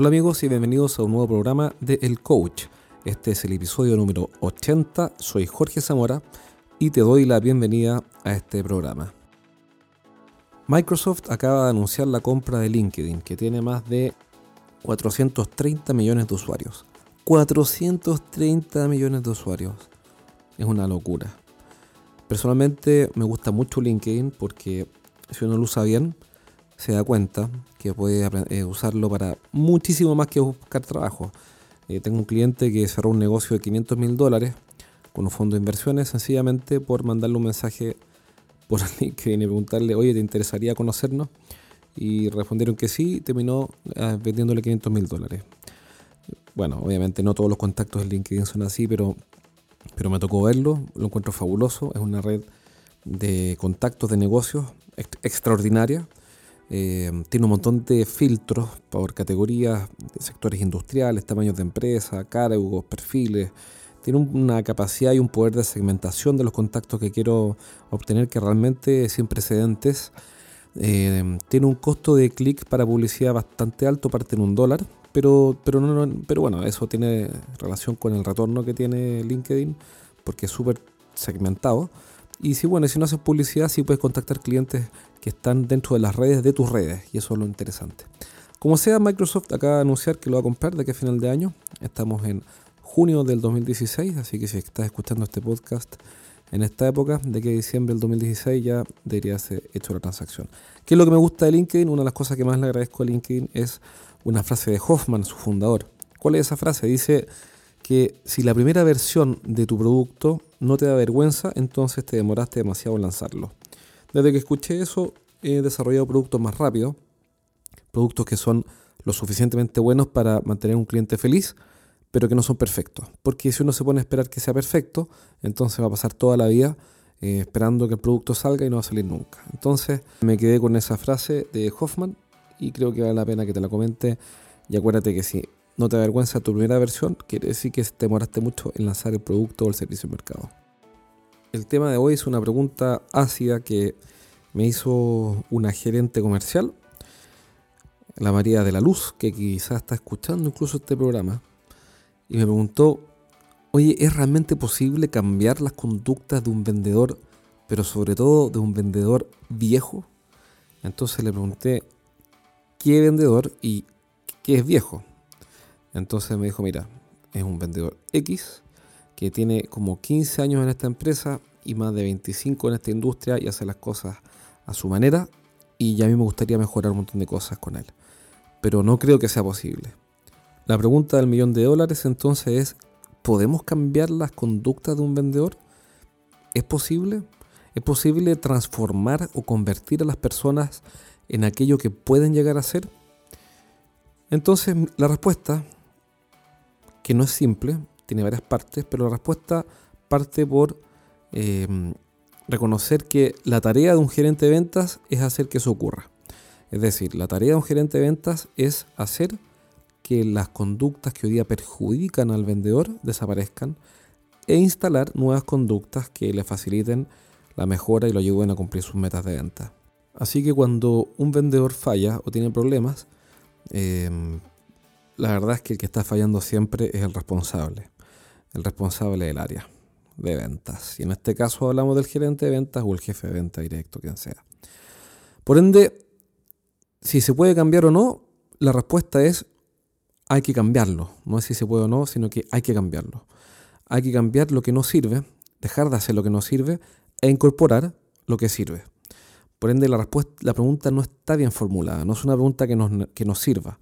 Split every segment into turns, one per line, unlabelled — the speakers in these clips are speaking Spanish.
Hola amigos y bienvenidos a un nuevo programa de El Coach. Este es el episodio número 80, soy Jorge Zamora y te doy la bienvenida a este programa. Microsoft acaba de anunciar la compra de LinkedIn, que tiene más de 430 millones de usuarios. 430 millones de usuarios. Es una locura. Personalmente me gusta mucho LinkedIn porque si uno lo usa bien, se da cuenta que puede eh, usarlo para muchísimo más que buscar trabajo. Eh, tengo un cliente que cerró un negocio de 500 mil dólares con un fondo de inversiones sencillamente por mandarle un mensaje por LinkedIn y preguntarle, oye, ¿te interesaría conocernos? Y respondieron que sí, terminó eh, vendiéndole 500 mil dólares. Bueno, obviamente no todos los contactos de LinkedIn son así, pero, pero me tocó verlo, lo encuentro fabuloso, es una red de contactos de negocios extraordinaria eh, tiene un montón de filtros por categorías, sectores industriales, tamaños de empresa, cargos, perfiles. Tiene una capacidad y un poder de segmentación de los contactos que quiero obtener que realmente es sin precedentes. Eh, tiene un costo de clic para publicidad bastante alto, parte en un dólar, pero, pero, no, pero bueno, eso tiene relación con el retorno que tiene LinkedIn, porque es súper segmentado. Y si bueno, si no haces publicidad, sí puedes contactar clientes que están dentro de las redes de tus redes, y eso es lo interesante. Como sea, Microsoft acaba de anunciar que lo va a comprar de aquí a final de año. Estamos en junio del 2016, así que si estás escuchando este podcast en esta época, de que diciembre del 2016 ya debería ser hecho la transacción. ¿Qué es lo que me gusta de LinkedIn? Una de las cosas que más le agradezco a LinkedIn es una frase de Hoffman, su fundador. ¿Cuál es esa frase? Dice que si la primera versión de tu producto no te da vergüenza, entonces te demoraste demasiado en lanzarlo. Desde que escuché eso, he desarrollado productos más rápido, productos que son lo suficientemente buenos para mantener un cliente feliz, pero que no son perfectos. Porque si uno se pone a esperar que sea perfecto, entonces va a pasar toda la vida eh, esperando que el producto salga y no va a salir nunca. Entonces me quedé con esa frase de Hoffman y creo que vale la pena que te la comente. Y acuérdate que si no te avergüenza tu primera versión, quiere decir que te demoraste mucho en lanzar el producto o el servicio al mercado. El tema de hoy es una pregunta ácida que me hizo una gerente comercial, la María de la Luz, que quizás está escuchando incluso este programa, y me preguntó, oye, ¿es realmente posible cambiar las conductas de un vendedor, pero sobre todo de un vendedor viejo? Entonces le pregunté, ¿qué vendedor y qué es viejo? Entonces me dijo, mira, es un vendedor X que tiene como 15 años en esta empresa y más de 25 en esta industria y hace las cosas a su manera y ya a mí me gustaría mejorar un montón de cosas con él. Pero no creo que sea posible. La pregunta del millón de dólares entonces es, ¿podemos cambiar las conductas de un vendedor? ¿Es posible? ¿Es posible transformar o convertir a las personas en aquello que pueden llegar a ser? Entonces la respuesta que no es simple, tiene varias partes, pero la respuesta parte por em, reconocer que la tarea de un gerente de ventas es hacer que eso ocurra. Es decir, la tarea de un gerente de ventas es hacer que las conductas que hoy día perjudican al vendedor desaparezcan e instalar nuevas conductas que le faciliten la mejora y lo ayuden a cumplir sus metas de venta. Así que cuando un vendedor falla o tiene problemas, em, la verdad es que el que está fallando siempre es el responsable, el responsable del área de ventas. Y en este caso hablamos del gerente de ventas o el jefe de venta directo, quien sea. Por ende, si se puede cambiar o no, la respuesta es hay que cambiarlo. No es si se puede o no, sino que hay que cambiarlo. Hay que cambiar lo que no sirve, dejar de hacer lo que no sirve e incorporar lo que sirve. Por ende, la, respuesta, la pregunta no está bien formulada, no es una pregunta que nos, que nos sirva.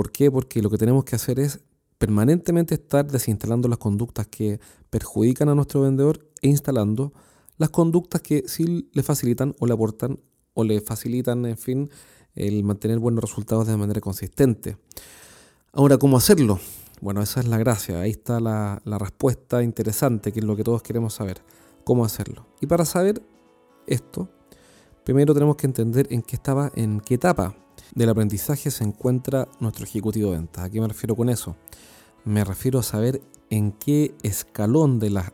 ¿Por qué? Porque lo que tenemos que hacer es permanentemente estar desinstalando las conductas que perjudican a nuestro vendedor e instalando las conductas que sí le facilitan o le aportan o le facilitan, en fin, el mantener buenos resultados de manera consistente. Ahora, ¿cómo hacerlo? Bueno, esa es la gracia, ahí está la, respuesta interesante, que es lo que todos queremos saber, cómo hacerlo. Y para saber esto, primero tenemos que entender en qué estaba, en qué etapa del aprendizaje se encuentra nuestro ejecutivo de ventas. ¿A qué me refiero con eso? Me refiero a saber en qué escalón de la,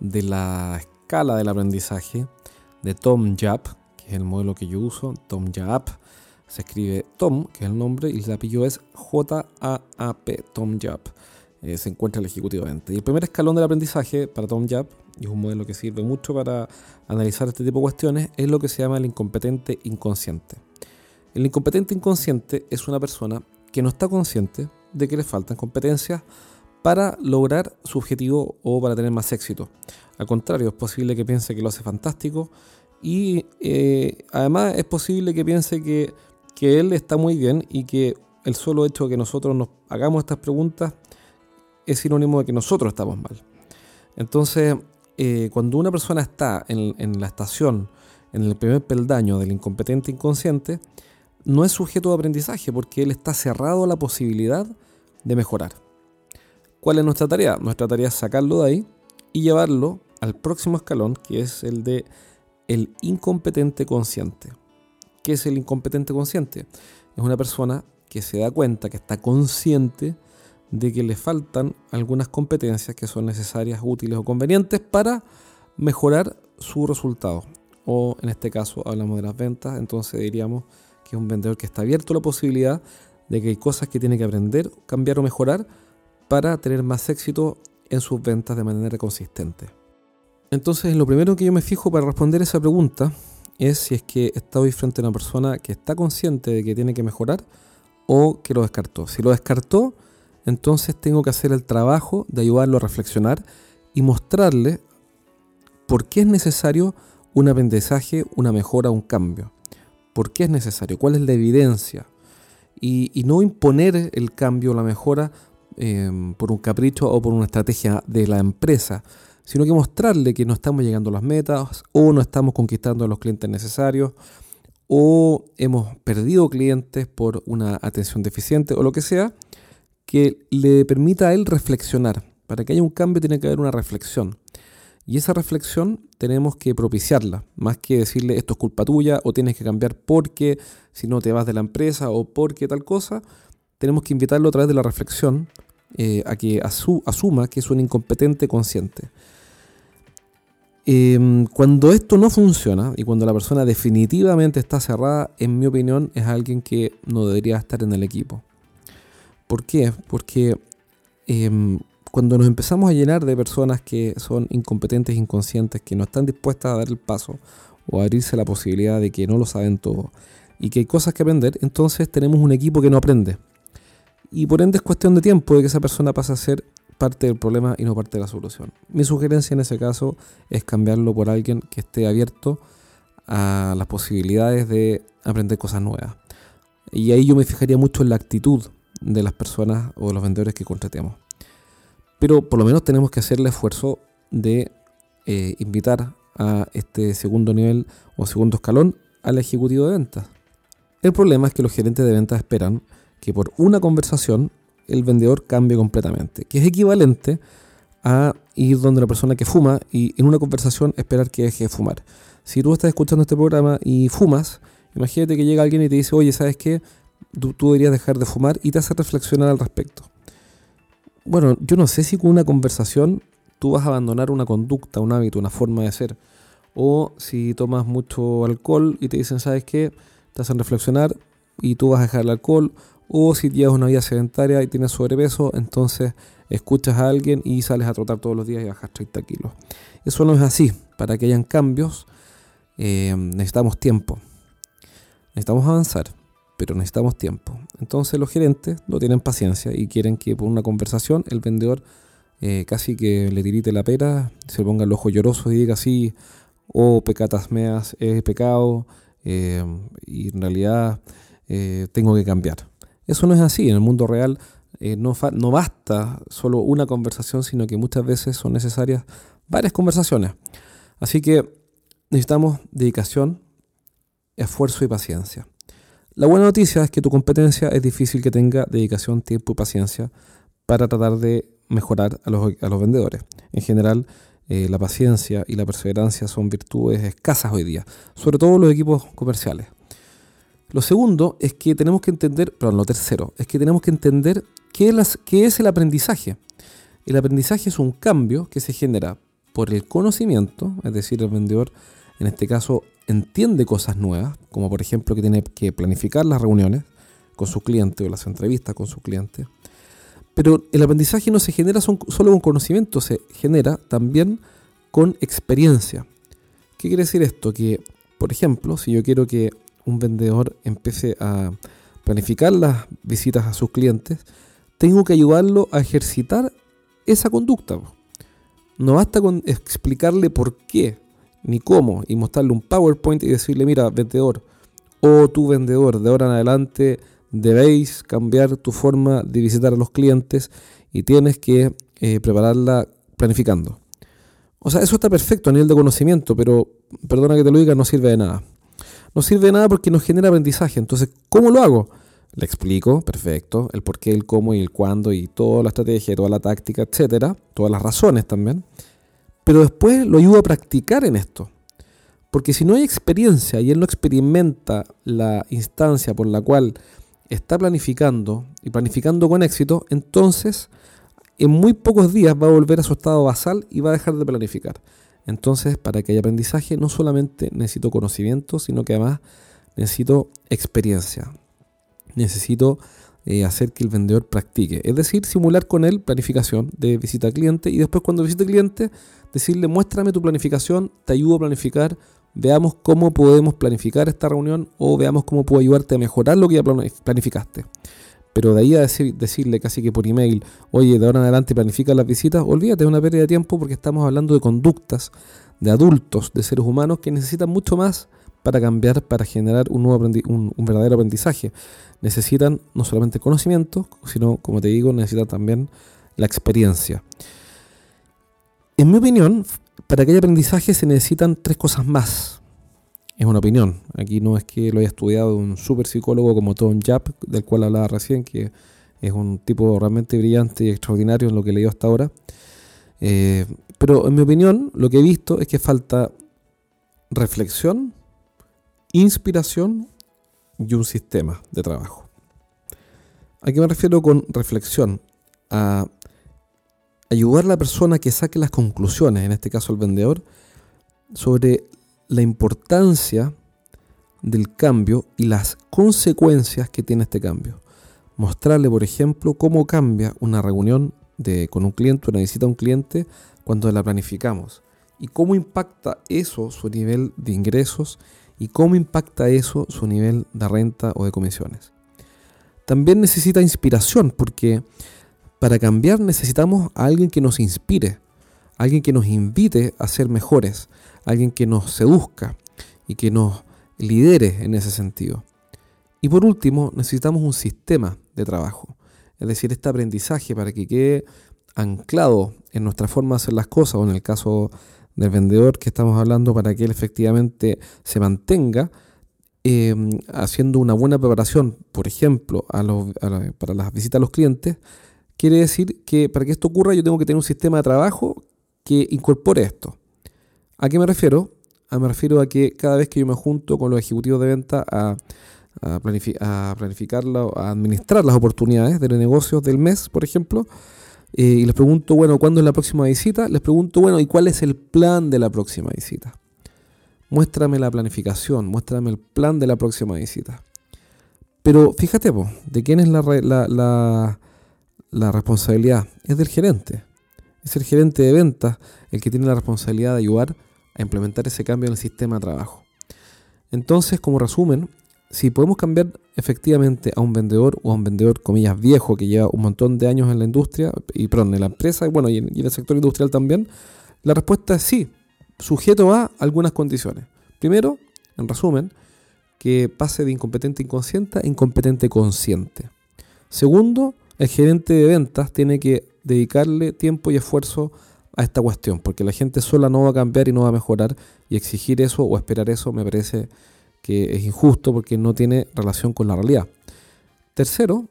de la escala del aprendizaje de Tom Yap, que es el modelo que yo uso, Tom Yap, Se escribe Tom, que es el nombre, y el apellido es J-A-A-P, Tom Yap. Eh, se encuentra el ejecutivo de venta. Y el primer escalón del aprendizaje para Tom Yap, y es un modelo que sirve mucho para analizar este tipo de cuestiones, es lo que se llama el incompetente inconsciente. El incompetente inconsciente es una persona que no está consciente de que le faltan competencias para lograr su objetivo o para tener más éxito. Al contrario, es posible que piense que lo hace fantástico y eh, además es posible que piense que, él está muy bien y que el solo hecho de que nosotros nos hagamos estas preguntas es sinónimo de que nosotros estamos mal. Entonces, eh, cuando una persona está en, la estación, en el primer peldaño del incompetente inconsciente, no es sujeto de aprendizaje porque él está cerrado a la posibilidad de mejorar. ¿Cuál es nuestra tarea? Nuestra tarea es sacarlo de ahí y llevarlo al próximo escalón, que es el de el incompetente consciente. ¿Qué es el incompetente consciente? Es una persona que se da cuenta, que está consciente de que le faltan algunas competencias que son necesarias, útiles o convenientes para mejorar su resultado. O en este caso hablamos de las ventas, entonces diríamos que es un vendedor que está abierto a la posibilidad de que hay cosas que tiene que aprender, cambiar o mejorar para tener más éxito en sus ventas de manera consistente. Entonces, lo primero que yo me fijo para responder esa pregunta es si es que estoy frente a una persona que está consciente de que tiene que mejorar o que lo descartó. Si lo descartó, entonces tengo que hacer el trabajo de ayudarlo a reflexionar y mostrarle por qué es necesario un aprendizaje, una mejora, un cambio. ¿Por qué es necesario? ¿Cuál es la evidencia? Y, no imponer el cambio o la mejora em, por un capricho o por una estrategia de la empresa, sino que mostrarle que no estamos llegando a las metas o no estamos conquistando a los clientes necesarios o hemos perdido clientes por una atención deficiente o lo que sea, que le permita a él reflexionar. Para que haya un cambio tiene que haber una reflexión. Y esa reflexión tenemos que propiciarla, más que decirle esto es culpa tuya o tienes que cambiar porque si no te vas de la empresa o porque tal cosa. Tenemos que invitarlo a través de la reflexión eh, a que asuma que es un incompetente consciente. Em, cuando esto no funciona y cuando la persona definitivamente está cerrada, en mi opinión es alguien que no debería estar en el equipo. ¿Por qué? Porque em, cuando nos empezamos a llenar de personas que son incompetentes, inconscientes, que no están dispuestas a dar el paso o a abrirse la posibilidad de que no lo saben todo y que hay cosas que aprender, entonces tenemos un equipo que no aprende. Y por ende es cuestión de tiempo de que esa persona pase a ser parte del problema y no parte de la solución. Mi sugerencia en ese caso es cambiarlo por alguien que esté abierto a las posibilidades de aprender cosas nuevas. Y ahí yo me fijaría mucho en la actitud de las personas o de los vendedores que contratemos. Pero por lo menos tenemos que hacer el esfuerzo de eh, invitar a este segundo nivel o segundo escalón al ejecutivo de ventas. El problema es que los gerentes de ventas esperan que por una conversación el vendedor cambie completamente, que es equivalente a ir donde la persona que fuma y en una conversación esperar que deje de fumar. Si tú estás escuchando este programa y fumas, imagínate que llega alguien y te dice, oye, ¿sabes qué? Tú, tú deberías dejar de fumar y te hace reflexionar al respecto bueno, yo no sé si con una conversación tú vas a abandonar una conducta, un hábito, una forma de ser. O si tomas mucho alcohol y te dicen, ¿sabes qué? Te hacen reflexionar y tú vas a dejar el alcohol. O si llevas una vida sedentaria y tienes sobrepeso, entonces escuchas a alguien y sales a trotar todos los días y bajas 30 kilos. Eso no es así. Para que hayan cambios eh, necesitamos tiempo. Necesitamos avanzar pero necesitamos tiempo. Entonces los gerentes no tienen paciencia y quieren que por una conversación el vendedor eh, casi que le tirite la pera, se ponga el ojo lloroso y diga así, oh pecatas meas, es pecado eh, y en realidad eh, tengo que cambiar. Eso no es así, en el mundo real no, no basta solo una conversación, sino que muchas veces son necesarias varias conversaciones. Así que necesitamos dedicación, esfuerzo y paciencia. La buena noticia es que tu competencia es difícil que tenga dedicación, tiempo y paciencia para tratar de mejorar a los, vendedores. En general, eh, la paciencia y la perseverancia son virtudes escasas hoy día, sobre todo los equipos comerciales. Lo segundo es que tenemos que entender, perdón, lo tercero, es que tenemos que entender qué es, qué es el aprendizaje. El aprendizaje es un cambio que se genera por el conocimiento, es decir, el vendedor en este caso entiende cosas nuevas, como por ejemplo que tiene que planificar las reuniones con sus clientes o las entrevistas con sus clientes. Pero el aprendizaje no se genera solo con conocimiento, se genera también con experiencia. ¿Qué quiere decir esto? Que, por ejemplo, si yo quiero que un vendedor empiece a planificar las visitas a sus clientes, tengo que ayudarlo a ejercitar esa conducta. No basta con explicarle por qué ni cómo y mostrarle un PowerPoint y decirle, mira, vendedor o tu vendedor, de ahora en adelante debéis cambiar tu forma de visitar a los clientes y tienes que eh, prepararla planificando. O sea, eso está perfecto a nivel de conocimiento, pero perdona que te lo diga, no sirve de nada. No sirve de nada porque nos genera aprendizaje. Entonces, ¿cómo lo hago? Le explico, perfecto, el por qué, el cómo y el cuándo y toda la estrategia, toda la táctica, etcétera, todas las razones también. Pero después lo ayudo a practicar en esto. Porque si no hay experiencia y él no experimenta la instancia por la cual está planificando y planificando con éxito, entonces en muy pocos días va a volver a su estado basal y va a dejar de planificar. Entonces, para que haya aprendizaje, no solamente necesito conocimiento, sino que además necesito experiencia necesito eh, hacer que el vendedor practique. Es decir, simular con él planificación de visita al cliente y después cuando visite al cliente, decirle, muéstrame tu planificación, te ayudo a planificar, veamos cómo podemos planificar esta reunión o veamos cómo puedo ayudarte a mejorar lo que ya planificaste. Pero de ahí a decir, decirle casi que por email, oye, de ahora en adelante planifica las visitas, olvídate, de una pérdida de tiempo porque estamos hablando de conductas de adultos, de seres humanos que necesitan mucho más para cambiar, para generar un, nuevo un, verdadero aprendizaje. Necesitan no solamente conocimiento, sino, como te digo, necesitan también la experiencia. En mi opinión, para que haya aprendizaje se necesitan tres cosas más. Es una opinión. Aquí no es que lo haya estudiado un super psicólogo como Tom Japp, del cual hablaba recién, que es un tipo realmente brillante y extraordinario en lo que leído hasta ahora. Eh, pero en mi opinión, lo que he visto es que falta reflexión, inspiración y un sistema de trabajo. ¿A qué me refiero con reflexión? A ayudar a la persona que saque las conclusiones, en este caso el vendedor, sobre la importancia del cambio y las consecuencias que tiene este cambio. Mostrarle, por ejemplo, cómo cambia una reunión de, con un cliente, una visita a un cliente, cuando la planificamos. Y cómo impacta eso su nivel de ingresos y cómo impacta eso su nivel de renta o de comisiones. También necesita inspiración porque para cambiar necesitamos a alguien que nos inspire, alguien que nos invite a ser mejores, alguien que nos seduzca y que nos lidere en ese sentido. Y por último, necesitamos un sistema de trabajo, es decir, este aprendizaje para que quede anclado en nuestra forma de hacer las cosas o en el caso del vendedor que estamos hablando para que él efectivamente se mantenga em, haciendo una buena preparación, por ejemplo, para las visitas a los clientes, quiere decir que para que esto ocurra yo tengo que tener un sistema de trabajo que incorpore esto. ¿A qué me refiero? A, me refiero a que cada vez que yo me junto con los ejecutivos de venta a, a, a planificar, a administrar las oportunidades de los negocios del mes, por ejemplo, eh, y les pregunto, bueno, ¿cuándo es la próxima visita? Les pregunto, bueno, ¿y cuál es el plan de la próxima visita? Muéstrame la planificación, muéstrame el plan de la próxima visita. Pero fíjate, ¿de quién es la, responsabilidad? Es del gerente. Es el gerente de ventas el que tiene la responsabilidad de ayudar a implementar ese cambio en el sistema de trabajo. Entonces, como resumen, si podemos cambiar efectivamente a un vendedor o a un vendedor, comillas, viejo que lleva un montón de años en la industria, y perdón, en la empresa, y bueno, y en, el sector industrial también, la respuesta es sí, sujeto a algunas condiciones. Primero, en resumen, que pase de incompetente inconsciente a incompetente consciente. Segundo, el gerente de ventas tiene que dedicarle tiempo y esfuerzo a esta cuestión, porque la gente sola no va a cambiar y no va a mejorar, y exigir eso o esperar eso me parece que es injusto porque no tiene relación con la realidad. Tercero,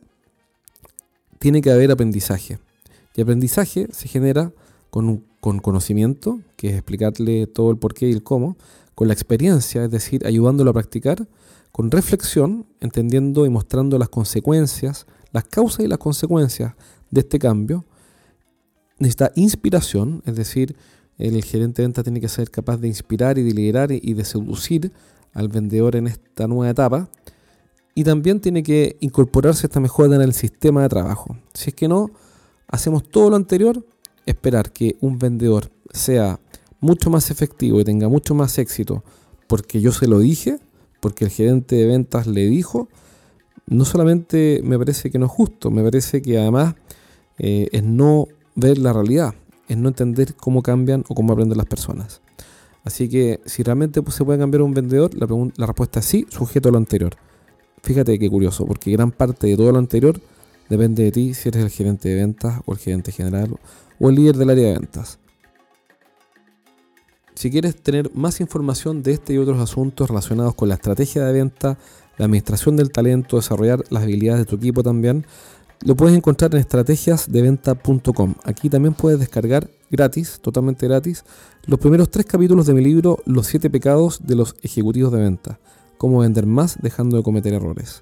tiene que haber aprendizaje. Y aprendizaje se genera con, con conocimiento, que es explicarle todo el porqué y el cómo, con la experiencia, es decir, ayudándolo a practicar, con reflexión, entendiendo y mostrando las consecuencias, las causas y las consecuencias de este cambio. Necesita inspiración, es decir, el gerente de venta tiene que ser capaz de inspirar y de liderar y de seducir al vendedor en esta nueva etapa. Y también tiene que incorporarse esta mejora en el sistema de trabajo. Si es que no, hacemos todo lo anterior, esperar que un vendedor sea mucho más efectivo y tenga mucho más éxito porque yo se lo dije, porque el gerente de ventas le dijo, no solamente me parece que no es justo, me parece que además eh, es no ver la realidad, es no entender cómo cambian o cómo aprenden las personas. Así que si realmente se puede cambiar un vendedor, la, la respuesta es sí, sujeto a lo anterior. Fíjate qué curioso, porque gran parte de todo lo anterior depende de ti si eres el gerente de ventas o el gerente general o el líder del área de ventas. Si quieres tener más información de este y otros asuntos relacionados con la estrategia de venta, la administración del talento, desarrollar las habilidades de tu equipo también, lo puedes encontrar en estrategiasdeventa.com. Aquí también puedes descargar gratis, totalmente gratis, los primeros tres capítulos de mi libro Los siete pecados de los ejecutivos de venta. Cómo vender más dejando de cometer errores.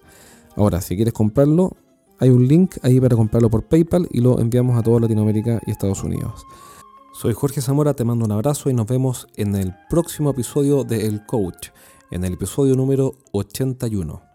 Ahora, si quieres comprarlo, hay un link ahí para comprarlo por PayPal y lo enviamos a toda Latinoamérica y Estados Unidos. Soy Jorge Zamora, te mando un abrazo y nos vemos en el próximo episodio de El Coach, en el episodio número 81.